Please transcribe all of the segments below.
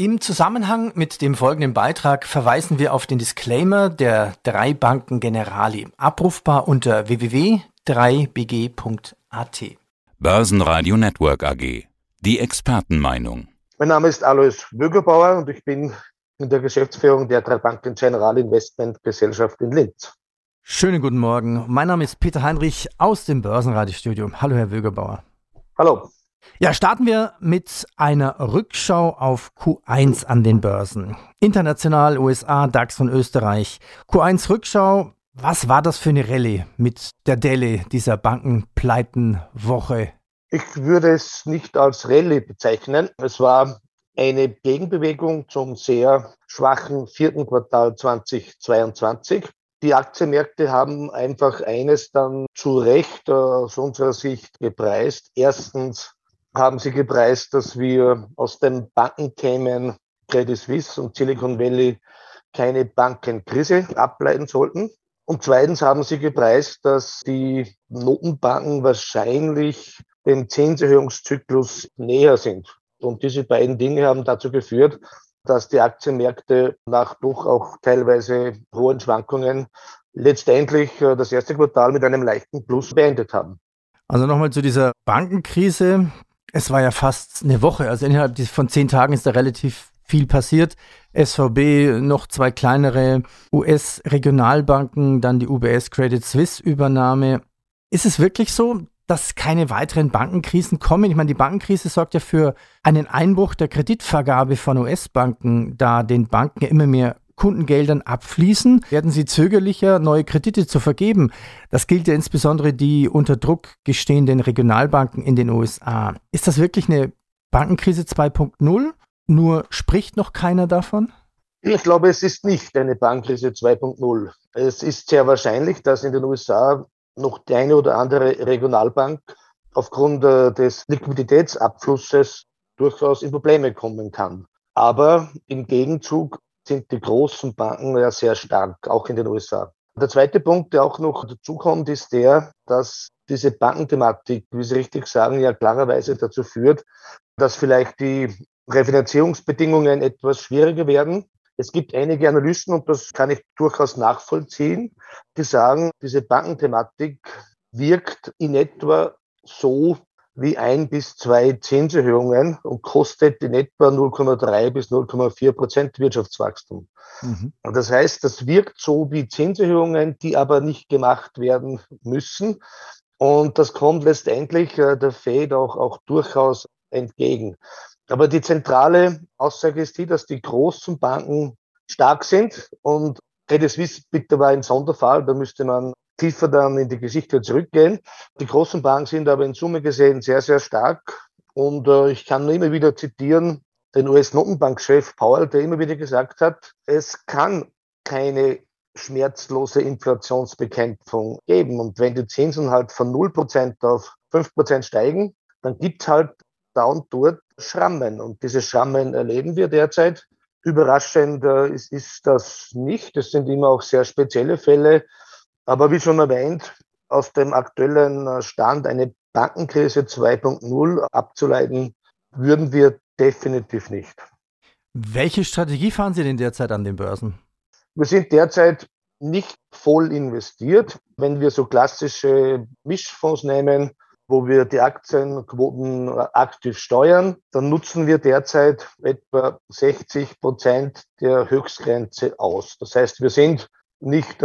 Im Zusammenhang mit dem folgenden Beitrag verweisen wir auf den Disclaimer der drei Banken Generali, abrufbar unter www.3bg.at. Börsenradio Network AG. Die Expertenmeinung. Mein Name ist Alois Wögerbauer und ich bin in der Geschäftsführung der drei Banken General Investment Gesellschaft in Linz. Schönen guten Morgen. Mein Name ist Peter Heinrich aus dem Börsenradiostudio. Hallo, Herr Wögerbauer. Hallo. Ja, starten wir mit einer Rückschau auf Q1 an den Börsen. International, USA, DAX und Österreich. Q1 Rückschau, was war das für eine Rallye mit der Delle dieser Bankenpleitenwoche? Ich würde es nicht als Rallye bezeichnen. Es war eine Gegenbewegung zum sehr schwachen vierten Quartal 2022. Die Aktienmärkte haben einfach eines dann zu Recht aus unserer Sicht gepreist. Erstens haben sie gepreist, dass wir aus den Bankenthemen Credit Suisse und Silicon Valley keine Bankenkrise ableiten sollten. Und zweitens haben sie gepreist, dass die Notenbanken wahrscheinlich dem Zinserhöhungszyklus näher sind. Und diese beiden Dinge haben dazu geführt, dass die Aktienmärkte nach doch auch teilweise hohen Schwankungen letztendlich äh, das erste Quartal mit einem leichten Plus beendet haben. Also nochmal zu dieser Bankenkrise. Es war ja fast eine Woche, also innerhalb von zehn Tagen ist da relativ viel passiert. SVB, noch zwei kleinere US-Regionalbanken, dann die UBS Credit Suisse Übernahme. Ist es wirklich so, dass keine weiteren Bankenkrisen kommen? Ich meine, die Bankenkrise sorgt ja für einen Einbruch der Kreditvergabe von US-Banken, da den Banken immer mehr Kundengeldern abfließen, werden sie zögerlicher, neue Kredite zu vergeben. Das gilt ja insbesondere die unter Druck gestehenden Regionalbanken in den USA. Ist das wirklich eine Bankenkrise 2.0? Nur spricht noch keiner davon? Ich glaube, es ist nicht eine Bankkrise 2.0. Es ist sehr wahrscheinlich, dass in den USA noch die eine oder andere Regionalbank aufgrund äh, des Liquiditätsabflusses durchaus in Probleme kommen kann. Aber im Gegenzug sind die großen Banken ja sehr stark, auch in den USA. Der zweite Punkt, der auch noch dazukommt, ist der, dass diese Bankenthematik, wie Sie richtig sagen, ja klarerweise dazu führt, dass vielleicht die Refinanzierungsbedingungen etwas schwieriger werden. Es gibt einige Analysten, und das kann ich durchaus nachvollziehen, die sagen, diese Bankenthematik wirkt in etwa so wie ein bis zwei Zinserhöhungen und kostet in etwa 0,3 bis 0,4 Prozent Wirtschaftswachstum. Mhm. Das heißt, das wirkt so wie Zinserhöhungen, die aber nicht gemacht werden müssen. Und das kommt letztendlich äh, der Fed auch, auch durchaus entgegen. Aber die zentrale Aussage ist die, dass die großen Banken stark sind und Credit Suisse bitte war ein Sonderfall, da müsste man tiefer dann in die Geschichte zurückgehen. Die großen Banken sind aber in Summe gesehen sehr, sehr stark. Und äh, ich kann nur immer wieder zitieren den US-Notenbankchef Powell, der immer wieder gesagt hat, es kann keine schmerzlose Inflationsbekämpfung geben. Und wenn die Zinsen halt von 0% auf 5% steigen, dann gibt es halt da und dort Schrammen. Und diese Schrammen erleben wir derzeit. Überraschend äh, ist, ist das nicht. Das sind immer auch sehr spezielle Fälle. Aber wie schon erwähnt, aus dem aktuellen äh, Stand eine Bankenkrise 2.0 abzuleiten, würden wir definitiv nicht. Welche Strategie fahren Sie denn derzeit an den Börsen? Wir sind derzeit nicht voll investiert. Wenn wir so klassische Mischfonds nehmen, wo wir die Aktienquoten äh, aktiv steuern, dann nutzen wir derzeit etwa 60 Prozent der Höchstgrenze aus. Das heißt, wir sind nicht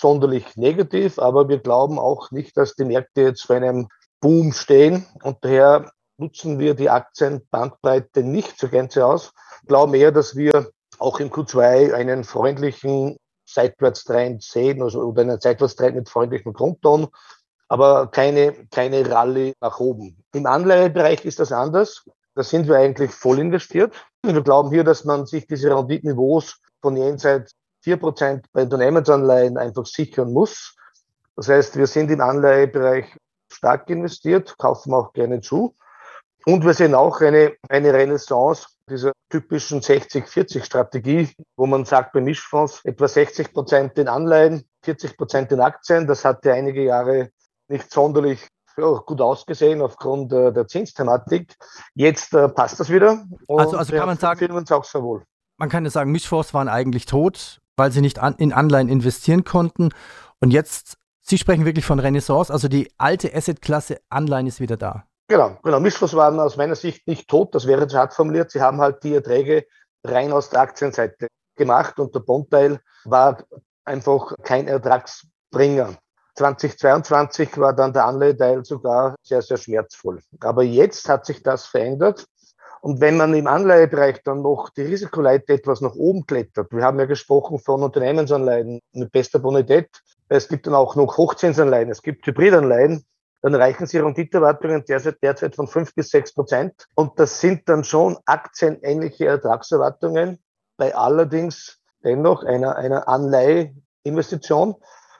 sonderlich negativ, aber wir glauben auch nicht, dass die Märkte jetzt vor einem Boom stehen und daher nutzen wir die Aktienbandbreite nicht zur Gänze aus, glauben eher, dass wir auch im Q2 einen freundlichen Seitwärtstrend sehen also, oder einen Seitwärtstrend mit freundlichem Grundton, aber keine, keine Rallye nach oben. Im Anleihebereich ist das anders. Da sind wir eigentlich voll investiert. Wir glauben hier, dass man sich diese Renditeniveaus von jenseits 4% bei Unternehmensanleihen einfach sichern muss. Das heißt, wir sind im Anleihebereich stark investiert, kaufen auch gerne zu. Und wir sehen auch eine, eine Renaissance dieser typischen 60-40-Strategie, wo man sagt, bei Mischfonds etwa 60 Prozent in Anleihen, 40 Prozent in Aktien. Das hat ja einige Jahre nicht sonderlich ja, gut ausgesehen aufgrund äh, der Zinsthematik. Jetzt äh, passt das wieder. also, also kann man sagen, uns auch sehr wohl. Man kann ja sagen, Mischfonds waren eigentlich tot, weil sie nicht an, in Anleihen investieren konnten. Und jetzt, Sie sprechen wirklich von Renaissance, also die alte Assetklasse Anleihen ist wieder da. Genau, genau. Mischfonds waren aus meiner Sicht nicht tot, das wäre zu hart formuliert. Sie haben halt die Erträge rein aus der Aktienseite gemacht und der Bondteil war einfach kein Ertragsbringer. 2022 war dann der Anleiheteil sogar sehr, sehr schmerzvoll. Aber jetzt hat sich das verändert. Und wenn man im Anleihebereich dann noch die Risikoleite etwas nach oben klettert, wir haben ja gesprochen von Unternehmensanleihen mit bester Bonität, es gibt dann auch noch Hochzinsanleihen, es gibt Hybridanleihen, dann erreichen sie Renditeerwartungen derzeit, derzeit von fünf bis sechs Prozent. Und das sind dann schon aktienähnliche Ertragserwartungen bei allerdings dennoch einer, einer Anleiheinvestition.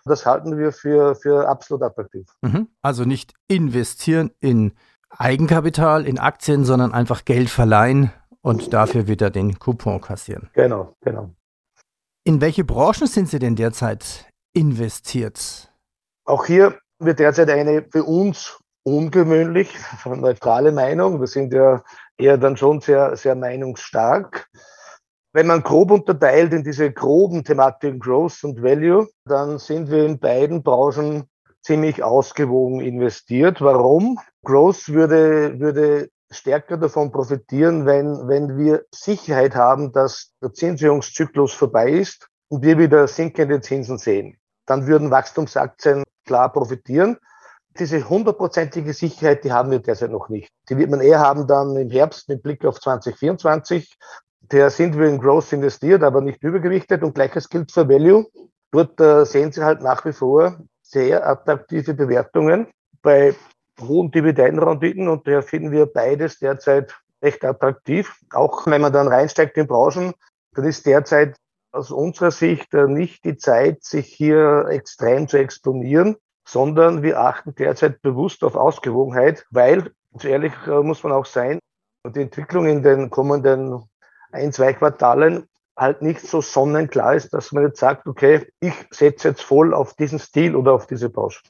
Das halten wir für, für absolut attraktiv. Mhm. Also nicht investieren in Eigenkapital, in Aktien, sondern einfach Geld verleihen und dafür wieder den Coupon kassieren. Genau, genau. In welche Branchen sind Sie denn derzeit investiert? Auch hier wird derzeit eine für uns ungewöhnlich neutrale Meinung. Wir sind ja eher dann schon sehr, sehr meinungsstark. Wenn man grob unterteilt in diese groben Thematiken Growth und Value, dann sind wir in beiden Branchen ziemlich ausgewogen investiert. Warum? Growth würde, würde stärker davon profitieren, wenn, wenn wir Sicherheit haben, dass der Zinserhöhungszyklus vorbei ist und wir wieder sinkende Zinsen sehen. Dann würden Wachstumsaktien klar profitieren. Diese hundertprozentige Sicherheit, die haben wir derzeit noch nicht. Die wird man eher haben dann im Herbst mit Blick auf 2024 der sind wir in Growth investiert, aber nicht übergewichtet. Und gleiches gilt für Value. Dort äh, sehen Sie halt nach wie vor sehr attraktive Bewertungen bei hohen Dividendenrenditen und daher finden wir beides derzeit recht attraktiv. Auch wenn man dann reinsteigt in Branchen, dann ist derzeit aus unserer Sicht äh, nicht die Zeit, sich hier extrem zu exponieren, sondern wir achten derzeit bewusst auf Ausgewogenheit, weil, so ehrlich äh, muss man auch sein, die Entwicklung in den kommenden ein, zwei Quartalen halt nicht so sonnenklar ist, dass man jetzt sagt, okay, ich setze jetzt voll auf diesen Stil oder auf diese Branche.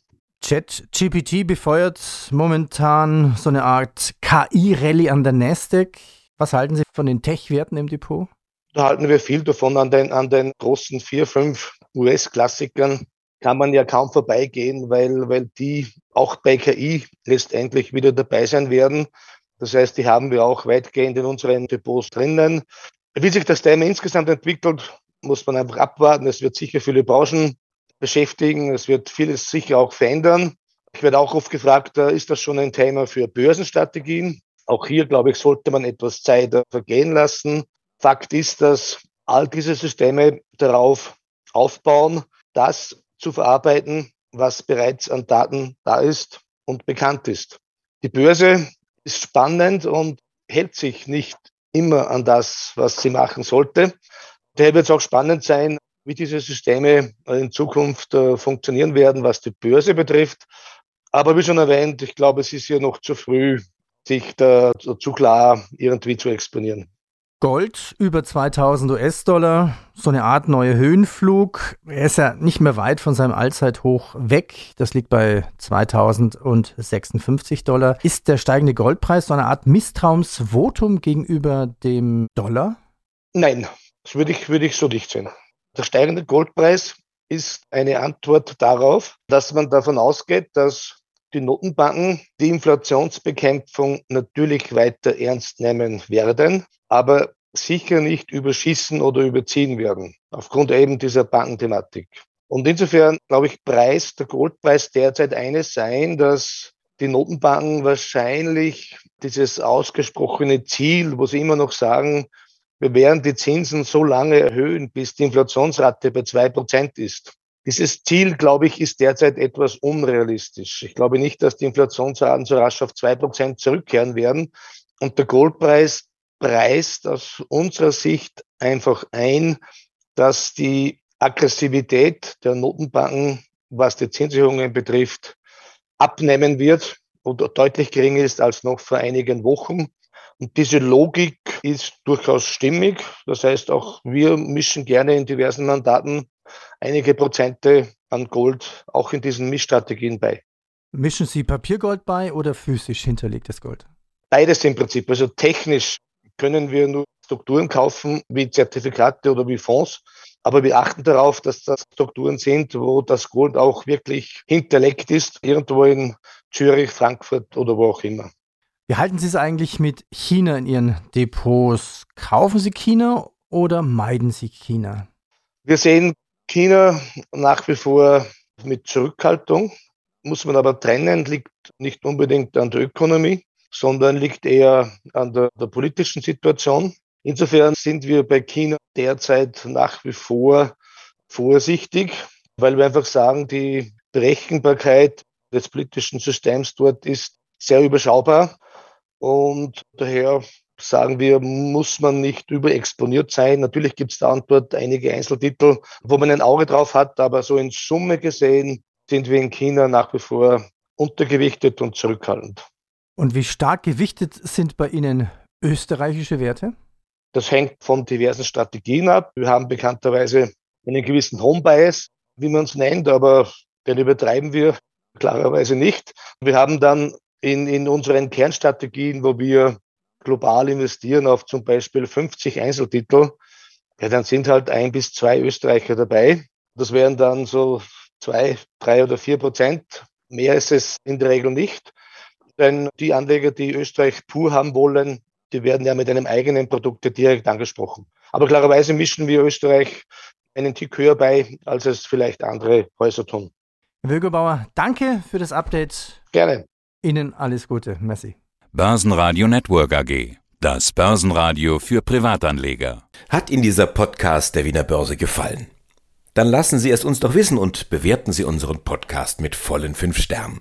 ChatGPT befeuert momentan so eine Art KI-Rallye an der Nasdaq. Was halten Sie von den Tech-Werten im Depot? Da halten wir viel davon an den, an den großen vier, fünf US-Klassikern. Kann man ja kaum vorbeigehen, weil, weil die auch bei KI letztendlich wieder dabei sein werden. Das heißt, die haben wir auch weitgehend in unseren Depots drinnen. Wie sich das Thema insgesamt entwickelt, muss man einfach abwarten. Es wird sicher viele Branchen beschäftigen. Es wird vieles sicher auch verändern. Ich werde auch oft gefragt, äh, ist das schon ein Thema für Börsenstrategien? Auch hier, glaube ich, sollte man etwas Zeit vergehen lassen. Fakt ist, dass all diese Systeme darauf aufbauen, das zu verarbeiten, was bereits an Daten da ist und bekannt ist. Die Börse ist spannend und hält sich nicht immer an das, was sie machen sollte. Daher wird es auch spannend sein, wie diese Systeme in Zukunft äh, funktionieren werden, was die Börse betrifft. Aber wie schon erwähnt, ich glaube, es ist hier noch zu früh, sich da zu klar irgendwie zu exponieren. Gold über 2000 US-Dollar, so eine Art neuer Höhenflug. Er ist ja nicht mehr weit von seinem Allzeithoch weg. Das liegt bei 2056 Dollar. Ist der steigende Goldpreis so eine Art Misstrauensvotum gegenüber dem Dollar? Nein, das würde ich, würde ich so nicht sehen. Der steigende Goldpreis ist eine Antwort darauf, dass man davon ausgeht, dass die Notenbanken die Inflationsbekämpfung natürlich weiter ernst nehmen werden, aber sicher nicht überschießen oder überziehen werden, aufgrund eben dieser Bankenthematik. Und insofern, glaube ich, preist der Goldpreis derzeit eines sein, dass die Notenbanken wahrscheinlich dieses ausgesprochene Ziel, wo sie immer noch sagen, wir werden die Zinsen so lange erhöhen, bis die Inflationsrate bei zwei Prozent ist. Dieses Ziel, glaube ich, ist derzeit etwas unrealistisch. Ich glaube nicht, dass die Inflationsraten so rasch auf zwei Prozent zurückkehren werden. Und der Goldpreis preist aus unserer Sicht einfach ein, dass die Aggressivität der Notenbanken, was die Zinserhöhungen betrifft, abnehmen wird oder deutlich geringer ist als noch vor einigen Wochen. Und diese Logik ist durchaus stimmig. Das heißt, auch wir mischen gerne in diversen Mandaten einige Prozente an Gold auch in diesen Mischstrategien bei. Mischen Sie Papiergold bei oder physisch hinterlegtes Gold? Beides im Prinzip. Also technisch können wir nur Strukturen kaufen, wie Zertifikate oder wie Fonds. Aber wir achten darauf, dass das Strukturen sind, wo das Gold auch wirklich hinterlegt ist, irgendwo in Zürich, Frankfurt oder wo auch immer. Wie halten Sie es eigentlich mit China in Ihren Depots? Kaufen Sie China oder meiden Sie China? Wir sehen China nach wie vor mit Zurückhaltung. Muss man aber trennen, liegt nicht unbedingt an der Ökonomie, sondern liegt eher an der, der politischen Situation. Insofern sind wir bei China derzeit nach wie vor vorsichtig, weil wir einfach sagen, die Berechenbarkeit des politischen Systems dort ist sehr überschaubar. Und daher sagen wir, muss man nicht überexponiert sein. Natürlich gibt es da dort einige Einzeltitel, wo man ein Auge drauf hat, aber so in Summe gesehen sind wir in China nach wie vor untergewichtet und zurückhaltend. Und wie stark gewichtet sind bei Ihnen österreichische Werte? Das hängt von diversen Strategien ab. Wir haben bekannterweise einen gewissen Home-Bias, wie man es nennt, aber den übertreiben wir klarerweise nicht. Wir haben dann in, in unseren Kernstrategien, wo wir global investieren auf zum Beispiel 50 Einzeltitel, ja, dann sind halt ein bis zwei Österreicher dabei. Das wären dann so zwei, drei oder vier Prozent. Mehr ist es in der Regel nicht. Denn die Anleger, die Österreich pur haben wollen, die werden ja mit einem eigenen Produkt direkt angesprochen. Aber klarerweise mischen wir Österreich einen Tick höher bei, als es vielleicht andere Häuser tun. Herr Wögerbauer, danke für das Update. Gerne. Ihnen alles Gute. Merci. Börsenradio Network AG. Das Börsenradio für Privatanleger. Hat Ihnen dieser Podcast der Wiener Börse gefallen? Dann lassen Sie es uns doch wissen und bewerten Sie unseren Podcast mit vollen fünf Sternen.